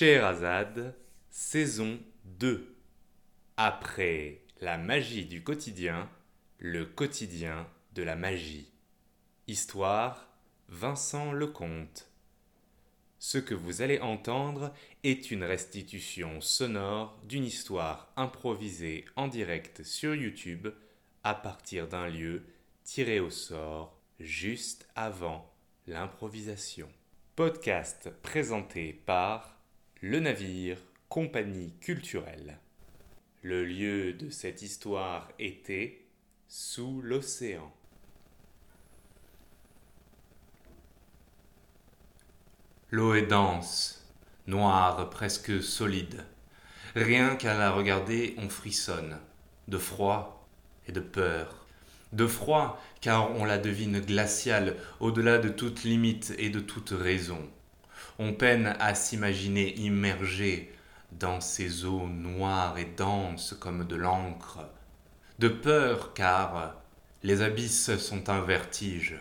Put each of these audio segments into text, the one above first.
Scheherazade, saison 2. Après la magie du quotidien, le quotidien de la magie. Histoire Vincent Lecomte. Ce que vous allez entendre est une restitution sonore d'une histoire improvisée en direct sur YouTube à partir d'un lieu tiré au sort juste avant l'improvisation. Podcast présenté par le navire, compagnie culturelle. Le lieu de cette histoire était sous l'océan. L'eau est dense, noire, presque solide. Rien qu'à la regarder, on frissonne, de froid et de peur. De froid, car on la devine glaciale, au-delà de toute limite et de toute raison on peine à s'imaginer immergé dans ces eaux noires et denses comme de l'encre, de peur car les abysses sont un vertige.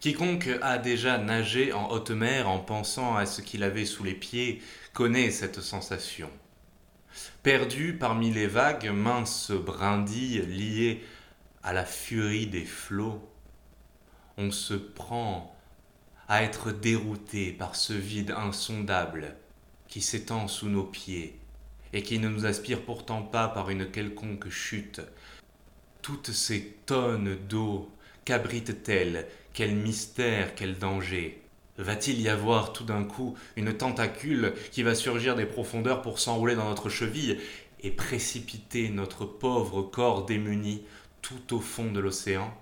Quiconque a déjà nagé en haute mer en pensant à ce qu'il avait sous les pieds connaît cette sensation. Perdu parmi les vagues, minces brindilles liées à la furie des flots, on se prend à être dérouté par ce vide insondable qui s'étend sous nos pieds et qui ne nous aspire pourtant pas par une quelconque chute. Toutes ces tonnes d'eau qu'abritent-elles Quel mystère, quel danger Va-t-il y avoir tout d'un coup une tentacule qui va surgir des profondeurs pour s'enrouler dans notre cheville et précipiter notre pauvre corps démuni tout au fond de l'océan?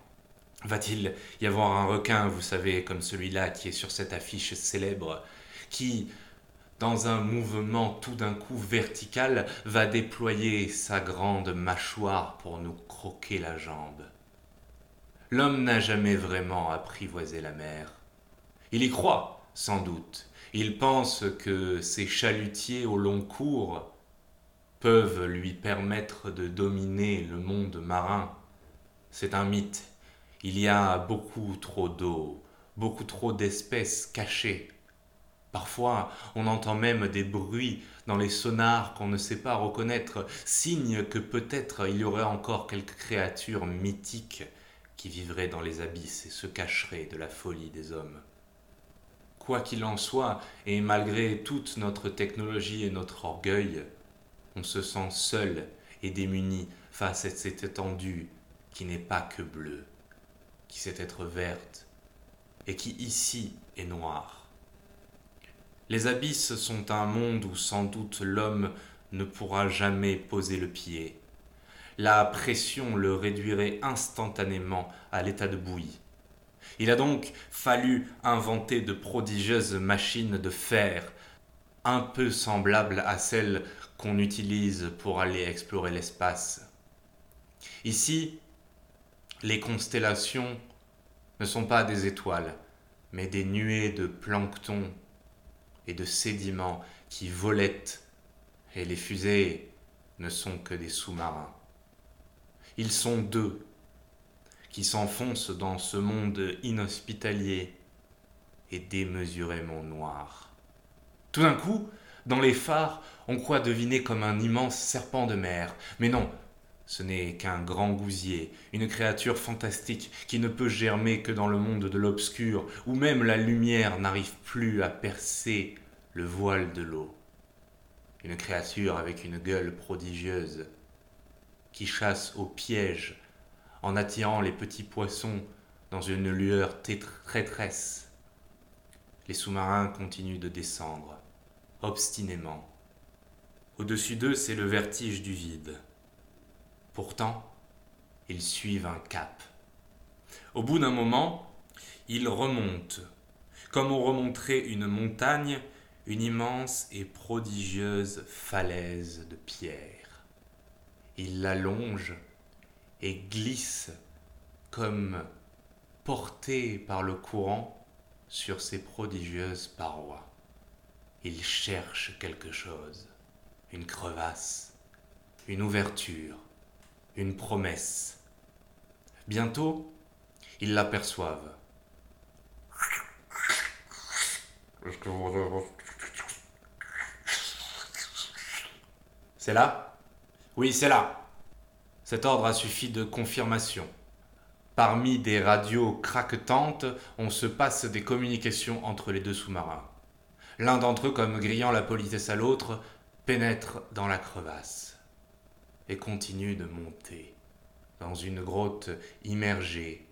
Va-t-il y avoir un requin, vous savez, comme celui-là qui est sur cette affiche célèbre, qui, dans un mouvement tout d'un coup vertical, va déployer sa grande mâchoire pour nous croquer la jambe? L'homme n'a jamais vraiment apprivoisé la mer. Il y croit, sans doute. Il pense que ces chalutiers au long cours peuvent lui permettre de dominer le monde marin. C'est un mythe il y a beaucoup trop d'eau, beaucoup trop d'espèces cachées. Parfois, on entend même des bruits dans les sonars qu'on ne sait pas reconnaître, signe que peut-être il y aurait encore quelques créatures mythiques qui vivraient dans les abysses et se cacheraient de la folie des hommes. Quoi qu'il en soit, et malgré toute notre technologie et notre orgueil, on se sent seul et démuni face à cette étendue qui n'est pas que bleue qui sait être verte et qui ici est noire. Les abysses sont un monde où sans doute l'homme ne pourra jamais poser le pied. La pression le réduirait instantanément à l'état de bouillie. Il a donc fallu inventer de prodigieuses machines de fer, un peu semblables à celles qu'on utilise pour aller explorer l'espace. Ici, les constellations ne sont pas des étoiles, mais des nuées de plancton et de sédiments qui volettent, et les fusées ne sont que des sous-marins. Ils sont deux qui s'enfoncent dans ce monde inhospitalier et démesurément noir. Tout d'un coup, dans les phares, on croit deviner comme un immense serpent de mer, mais non, ce n'est qu'un grand gousier, une créature fantastique qui ne peut germer que dans le monde de l'obscur, où même la lumière n'arrive plus à percer le voile de l'eau. Une créature avec une gueule prodigieuse, qui chasse au piège en attirant les petits poissons dans une lueur traîtresse. Les sous-marins continuent de descendre, obstinément. Au-dessus d'eux, c'est le vertige du vide. Pourtant, ils suivent un cap. Au bout d'un moment, ils remontent, comme on remonterait une montagne, une immense et prodigieuse falaise de pierre. Ils l'allongent et glissent comme portés par le courant sur ces prodigieuses parois. Ils cherchent quelque chose, une crevasse, une ouverture, une promesse. Bientôt, ils l'aperçoivent. C'est là? Oui, c'est là. Cet ordre a suffi de confirmation. Parmi des radios craquetantes, on se passe des communications entre les deux sous-marins. L'un d'entre eux, comme grillant la politesse à l'autre, pénètre dans la crevasse et continue de monter dans une grotte immergée,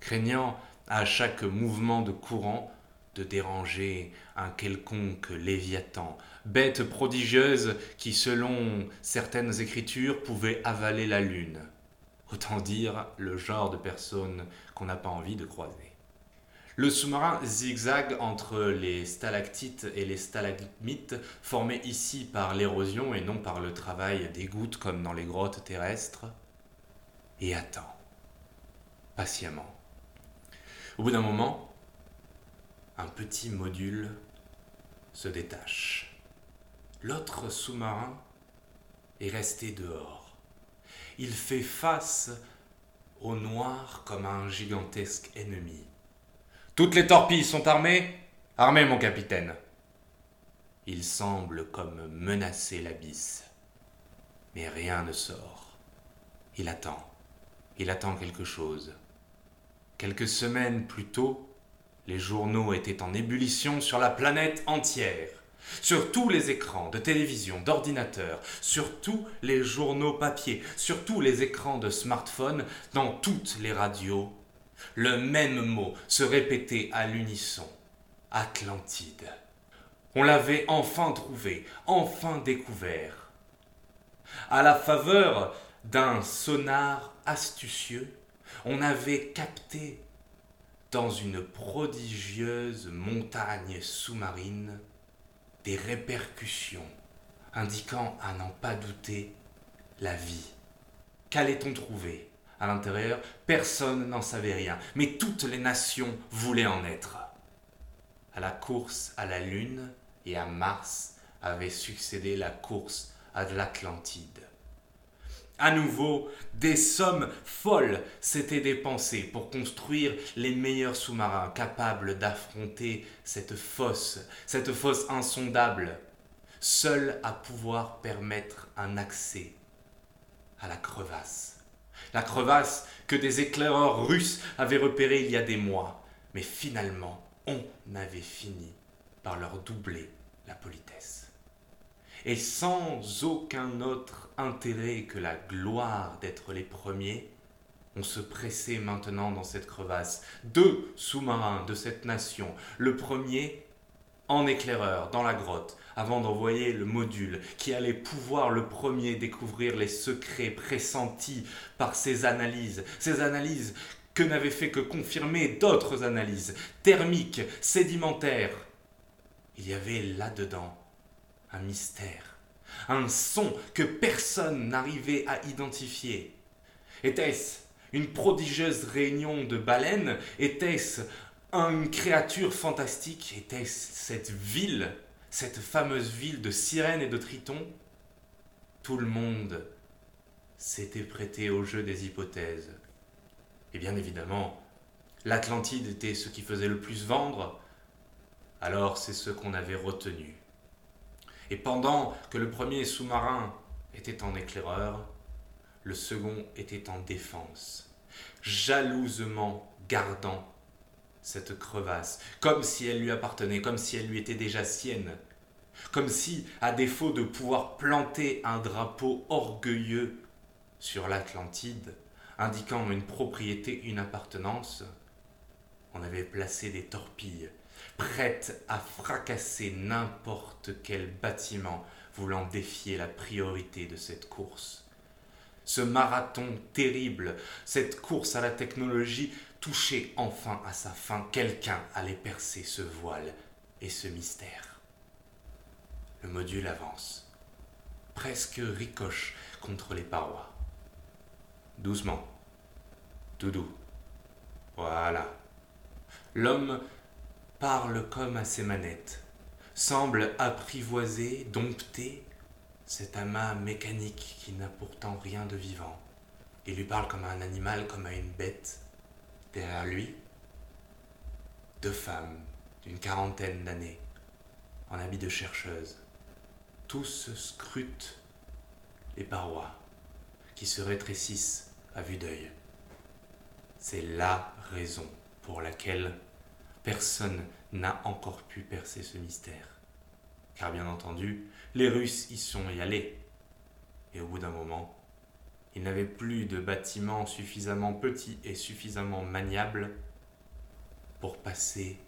craignant à chaque mouvement de courant de déranger un quelconque léviathan, bête prodigieuse qui, selon certaines écritures, pouvait avaler la lune. Autant dire le genre de personne qu'on n'a pas envie de croiser. Le sous-marin zigzague entre les stalactites et les stalagmites, formés ici par l'érosion et non par le travail des gouttes comme dans les grottes terrestres, et attend, patiemment. Au bout d'un moment, un petit module se détache. L'autre sous-marin est resté dehors. Il fait face au noir comme un gigantesque ennemi. Toutes les torpilles sont armées Armées, mon capitaine. Il semble comme menacer l'abysse. Mais rien ne sort. Il attend. Il attend quelque chose. Quelques semaines plus tôt, les journaux étaient en ébullition sur la planète entière. Sur tous les écrans de télévision, d'ordinateur, sur tous les journaux papier, sur tous les écrans de smartphone, dans toutes les radios, le même mot se répétait à l'unisson. Atlantide. On l'avait enfin trouvé, enfin découvert. À la faveur d'un sonar astucieux, on avait capté dans une prodigieuse montagne sous-marine des répercussions indiquant à n'en pas douter la vie. Qu'allait-on trouver? À l'intérieur, personne n'en savait rien, mais toutes les nations voulaient en être. À la course à la Lune et à Mars avait succédé la course à l'Atlantide. À nouveau, des sommes folles s'étaient dépensées pour construire les meilleurs sous-marins capables d'affronter cette fosse, cette fosse insondable, seule à pouvoir permettre un accès à la crevasse la crevasse que des éclaireurs russes avaient repérée il y a des mois. Mais finalement, on avait fini par leur doubler la politesse. Et sans aucun autre intérêt que la gloire d'être les premiers, on se pressait maintenant dans cette crevasse. Deux sous-marins de cette nation. Le premier en éclaireur dans la grotte, avant d'envoyer le module qui allait pouvoir le premier découvrir les secrets pressentis par ses analyses, ces analyses que n'avaient fait que confirmer d'autres analyses, thermiques, sédimentaires. Il y avait là-dedans un mystère, un son que personne n'arrivait à identifier. Était-ce une prodigieuse réunion de baleines? Était-ce une créature fantastique Était-ce cette ville cette fameuse ville de sirènes et de tritons, tout le monde s'était prêté au jeu des hypothèses. Et bien évidemment, l'Atlantide était ce qui faisait le plus vendre, alors c'est ce qu'on avait retenu. Et pendant que le premier sous-marin était en éclaireur, le second était en défense, jalousement gardant cette crevasse, comme si elle lui appartenait, comme si elle lui était déjà sienne, comme si, à défaut de pouvoir planter un drapeau orgueilleux sur l'Atlantide, indiquant une propriété, une appartenance, on avait placé des torpilles, prêtes à fracasser n'importe quel bâtiment voulant défier la priorité de cette course. Ce marathon terrible, cette course à la technologie toucher enfin à sa fin, quelqu'un allait percer ce voile et ce mystère. Le module avance, presque ricoche contre les parois. Doucement, tout doux. Voilà. L'homme parle comme à ses manettes, semble apprivoiser, dompter cet amas mécanique qui n'a pourtant rien de vivant. Il lui parle comme à un animal, comme à une bête, Derrière lui, deux femmes d'une quarantaine d'années, en habit de chercheuse. Tous scrutent les parois, qui se rétrécissent à vue d'œil. C'est la raison pour laquelle personne n'a encore pu percer ce mystère. Car bien entendu, les Russes y sont y allés. Et au bout d'un moment, ils n'avaient plus de bâtiments suffisamment petits et suffisamment maniables pour passer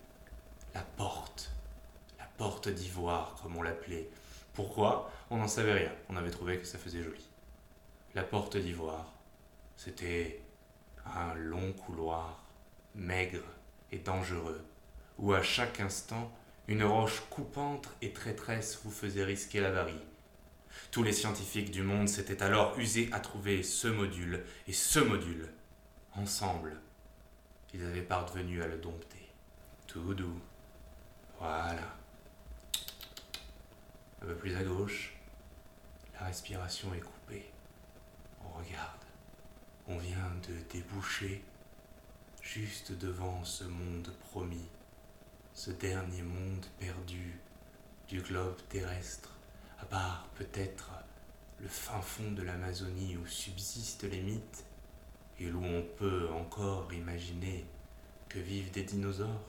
la porte, la porte d'ivoire comme on l'appelait. Pourquoi? On n'en savait rien, on avait trouvé que ça faisait joli. La porte d'ivoire, c'était un long couloir, maigre et dangereux, où à chaque instant une roche coupante et traîtresse vous faisait risquer l'avarie. Tous les scientifiques du monde s'étaient alors usés à trouver ce module et ce module. Ensemble, ils avaient parvenu à le dompter. Tout doux. Voilà. Un peu plus à gauche, la respiration est coupée. On regarde. On vient de déboucher juste devant ce monde promis, ce dernier monde perdu du globe terrestre, à part peut-être le fin fond de l'Amazonie où subsistent les mythes et où on peut encore imaginer que vivent des dinosaures.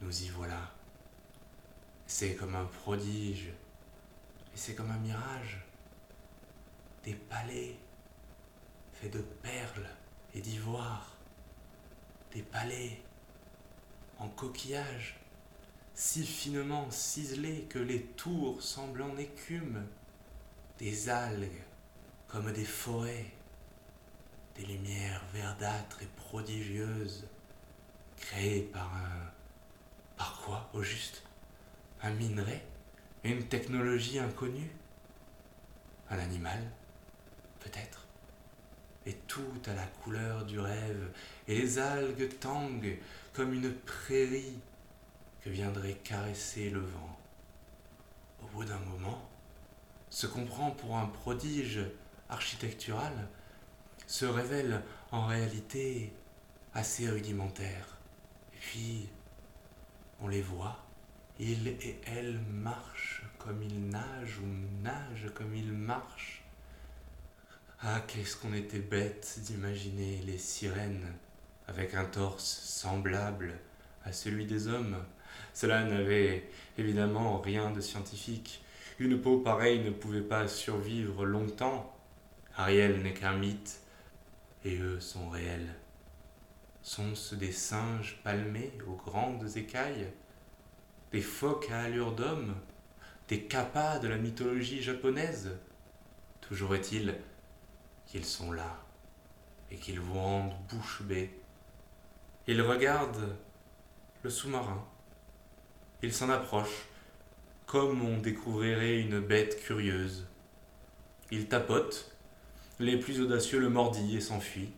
Nous y voilà. C'est comme un prodige et c'est comme un mirage. Des palais faits de perles et d'ivoire des palais en coquillage, si finement ciselés que les tours semblent en écume, des algues comme des forêts, des lumières verdâtres et prodigieuses, créées par un... par quoi au juste? Un minerai? Une technologie inconnue? Un animal Peut-être? Et tout à la couleur du rêve, et les algues tanguent comme une prairie viendrait caresser le vent. Au bout d'un moment, ce qu'on prend pour un prodige architectural se révèle en réalité assez rudimentaire. Et puis, on les voit, ils et elles marchent comme ils nagent ou nagent comme ils marchent ah, qu'est-ce qu'on était bête d'imaginer les sirènes avec un torse semblable à celui des hommes. Cela n'avait évidemment rien de scientifique. Une peau pareille ne pouvait pas survivre longtemps. Ariel n'est qu'un mythe, et eux sont réels. Sont-ce des singes palmés aux grandes écailles? Des phoques à allure d'homme? Des kappas de la mythologie japonaise? Toujours est-il qu'ils sont là et qu'ils vous rendent bouche bée. Ils regardent le sous-marin. Ils s'en approchent comme on découvrirait une bête curieuse. Ils tapotent, les plus audacieux le mordillent et s'enfuient.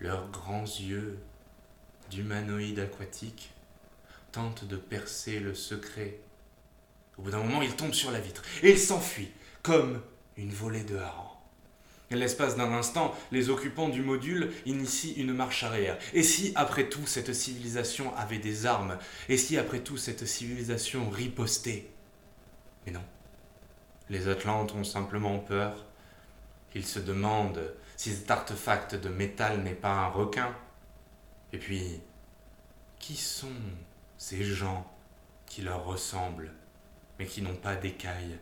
Leurs grands yeux d'humanoïdes aquatiques tentent de percer le secret. Au bout d'un moment, ils tombent sur la vitre et ils s'enfuient comme une volée de harengs. L'espace d'un instant, les occupants du module initient une marche arrière. Et si, après tout, cette civilisation avait des armes? Et si, après tout, cette civilisation ripostait? Mais non. Les Atlantes ont simplement peur. Ils se demandent si cet artefact de métal n'est pas un requin. Et puis, qui sont ces gens qui leur ressemblent, mais qui n'ont pas d'écailles,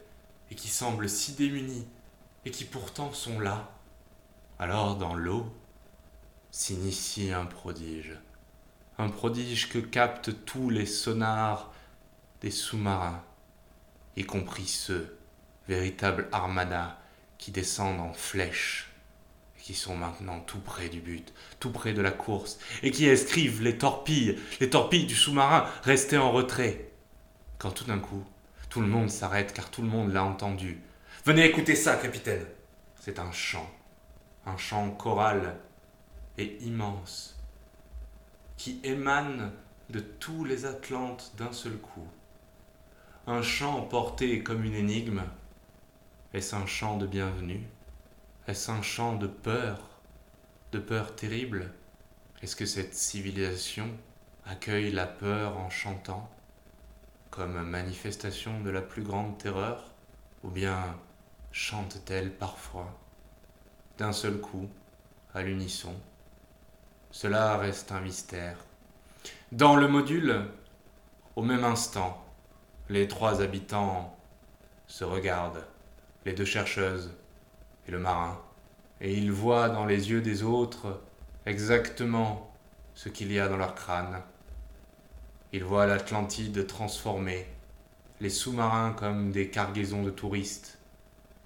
et qui semblent si démunis et qui pourtant sont là. Alors dans l'eau s'initie un prodige, un prodige que captent tous les sonars des sous-marins, y compris ceux, véritables armadas, qui descendent en flèche et qui sont maintenant tout près du but, tout près de la course, et qui escrivent les torpilles, les torpilles du sous-marin restés en retrait. Quand tout d'un coup, tout le monde s'arrête car tout le monde l'a entendu, Venez écouter ça, capitaine. C'est un chant, un chant choral et immense, qui émane de tous les Atlantes d'un seul coup. Un chant porté comme une énigme. Est-ce un chant de bienvenue? Est-ce un chant de peur De peur terrible? Est-ce que cette civilisation accueille la peur en chantant comme manifestation de la plus grande terreur? Ou bien chantent-elles parfois, d'un seul coup, à l'unisson? Cela reste un mystère. Dans le module, au même instant, les trois habitants se regardent, les deux chercheuses et le marin, et ils voient dans les yeux des autres exactement ce qu'il y a dans leur crâne. Ils voient l'Atlantide transformée, les sous-marins comme des cargaisons de touristes.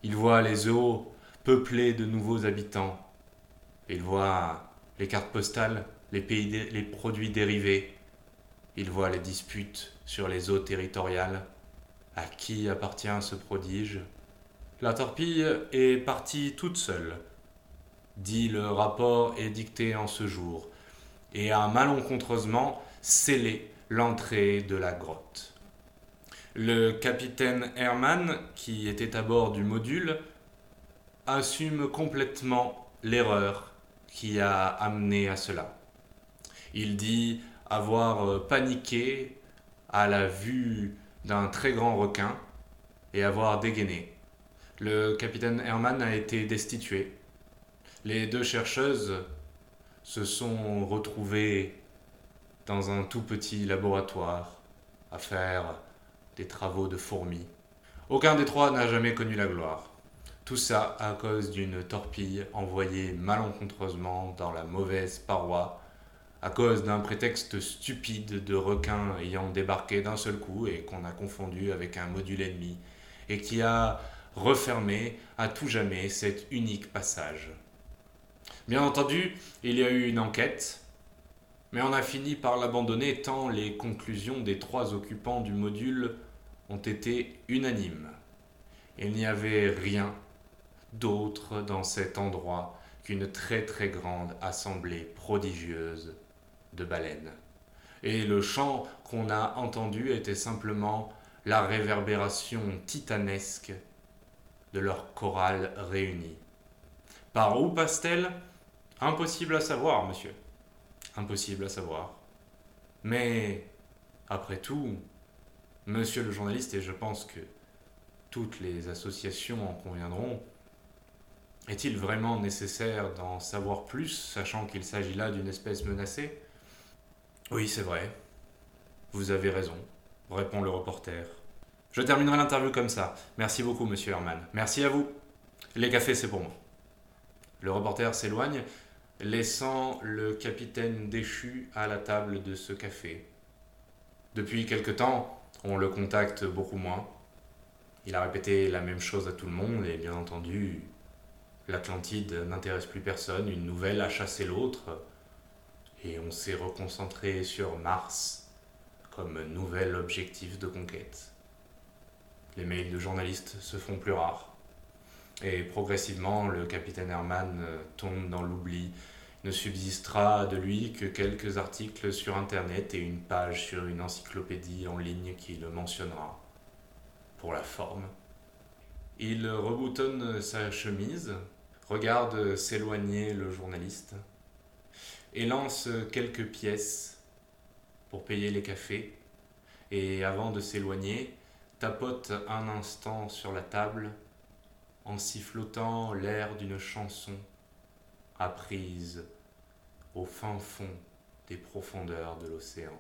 Ils voient les eaux peuplées de nouveaux habitants. Ils voient les cartes postales, les produits dérivés, il voit les disputes sur les eaux territoriales. À qui appartient ce prodige? La torpille est partie toute seule, dit le rapport édicté en ce jour, et a malencontreusement scellé l'entrée de la grotte. Le capitaine Herman, qui était à bord du module, assume complètement l'erreur qui a amené à cela. Il dit avoir euh, paniqué à la vue d'un très grand requin et avoir dégainé. Le capitaine Herman a été destitué. Les deux chercheuses se sont retrouvées dans un tout petit laboratoire à faire des travaux de fourmis. Aucun des trois n'a jamais connu la gloire. Tout ça à cause d'une torpille envoyée malencontreusement dans la mauvaise paroi à cause d'un prétexte stupide de requins ayant débarqué d'un seul coup et qu'on a confondu avec un module ennemi, et qui a refermé à tout jamais cet unique passage. Bien entendu, il y a eu une enquête, mais on a fini par l'abandonner tant les conclusions des trois occupants du module ont été unanimes. Il n'y avait rien d'autre dans cet endroit qu'une très très grande assemblée prodigieuse de baleines. Et le chant qu'on a entendu était simplement la réverbération titanesque de leur chorale réunie. Par où passe-t-elle? Impossible à savoir, monsieur. Impossible à savoir. Mais, après tout, monsieur le journaliste, et je pense que toutes les associations en conviendront, est-il vraiment nécessaire d'en savoir plus, sachant qu'il s'agit là d'une espèce menacée? Oui, c'est vrai. Vous avez raison, répond le reporter. Je terminerai l'interview comme ça. Merci beaucoup, monsieur Herman. Merci à vous. Les cafés, c'est pour moi. Le reporter s'éloigne, laissant le capitaine déchu à la table de ce café. Depuis quelque temps, on le contacte beaucoup moins. Il a répété la même chose à tout le monde et bien entendu, l'Atlantide n'intéresse plus personne, une nouvelle a chassé l'autre et on s'est reconcentré sur Mars comme nouvel objectif de conquête. Les mails de journalistes se font plus rares. Et progressivement, le capitaine Herman tombe dans l'oubli. Ne subsistera de lui que quelques articles sur Internet et une page sur une encyclopédie en ligne qui le mentionnera. Pour la forme. Il reboutonne sa chemise, regarde s'éloigner le journaliste et lance quelques pièces pour payer les cafés. Et avant de s'éloigner, tapote un instant sur la table en sifflotant l'air d'une chanson apprise au fin fond des profondeurs de l'océan.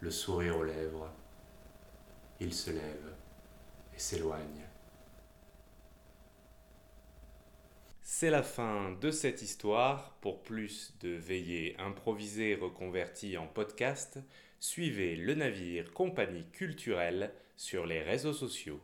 Le sourire aux lèvres, il se lève et s'éloigne. C'est la fin de cette histoire. Pour plus de veillées improvisées reconverties en podcast, suivez le navire Compagnie culturelle sur les réseaux sociaux.